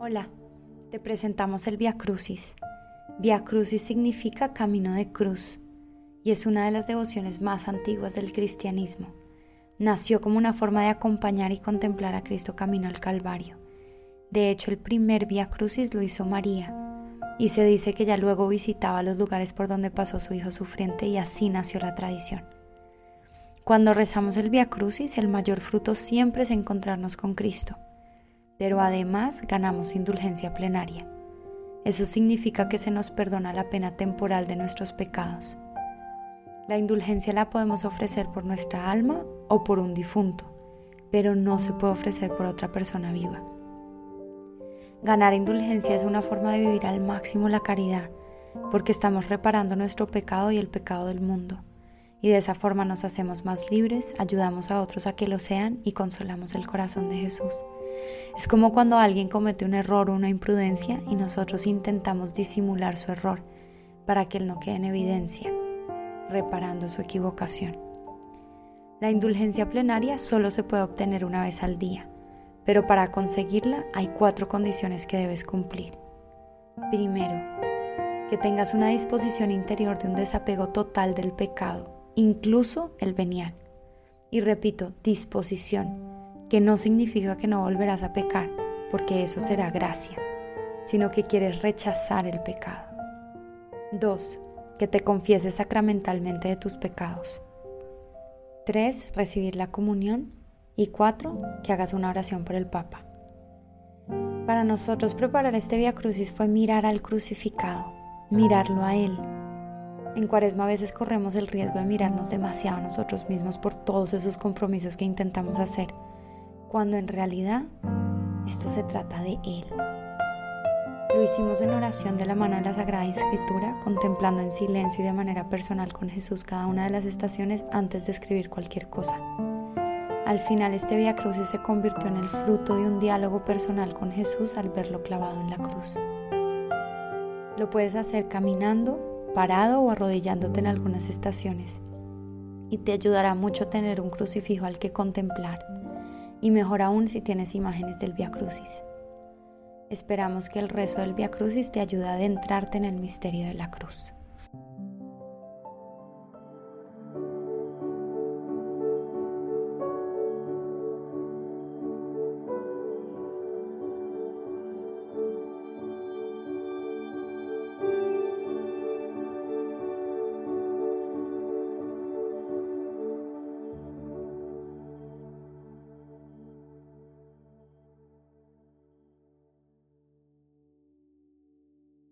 Hola, te presentamos el Via Crucis. Via Crucis significa camino de cruz y es una de las devociones más antiguas del cristianismo. Nació como una forma de acompañar y contemplar a Cristo camino al Calvario. De hecho, el primer Via Crucis lo hizo María y se dice que ella luego visitaba los lugares por donde pasó su hijo sufriente y así nació la tradición. Cuando rezamos el Via Crucis, el mayor fruto siempre es encontrarnos con Cristo pero además ganamos indulgencia plenaria. Eso significa que se nos perdona la pena temporal de nuestros pecados. La indulgencia la podemos ofrecer por nuestra alma o por un difunto, pero no se puede ofrecer por otra persona viva. Ganar indulgencia es una forma de vivir al máximo la caridad, porque estamos reparando nuestro pecado y el pecado del mundo, y de esa forma nos hacemos más libres, ayudamos a otros a que lo sean y consolamos el corazón de Jesús. Es como cuando alguien comete un error o una imprudencia y nosotros intentamos disimular su error para que él no quede en evidencia, reparando su equivocación. La indulgencia plenaria solo se puede obtener una vez al día, pero para conseguirla hay cuatro condiciones que debes cumplir. Primero, que tengas una disposición interior de un desapego total del pecado, incluso el venial. Y repito, disposición que no significa que no volverás a pecar, porque eso será gracia, sino que quieres rechazar el pecado. 2. Que te confieses sacramentalmente de tus pecados. 3. Recibir la comunión. Y 4. Que hagas una oración por el Papa. Para nosotros preparar este Via Crucis fue mirar al crucificado, mirarlo a Él. En Cuaresma a veces corremos el riesgo de mirarnos demasiado a nosotros mismos por todos esos compromisos que intentamos hacer cuando en realidad esto se trata de Él. Lo hicimos en oración de la mano de la Sagrada Escritura, contemplando en silencio y de manera personal con Jesús cada una de las estaciones antes de escribir cualquier cosa. Al final este Via Crucis se convirtió en el fruto de un diálogo personal con Jesús al verlo clavado en la cruz. Lo puedes hacer caminando, parado o arrodillándote en algunas estaciones y te ayudará mucho tener un crucifijo al que contemplar y mejor aún si tienes imágenes del Via Crucis. Esperamos que el rezo del Via Crucis te ayude a adentrarte en el misterio de la cruz.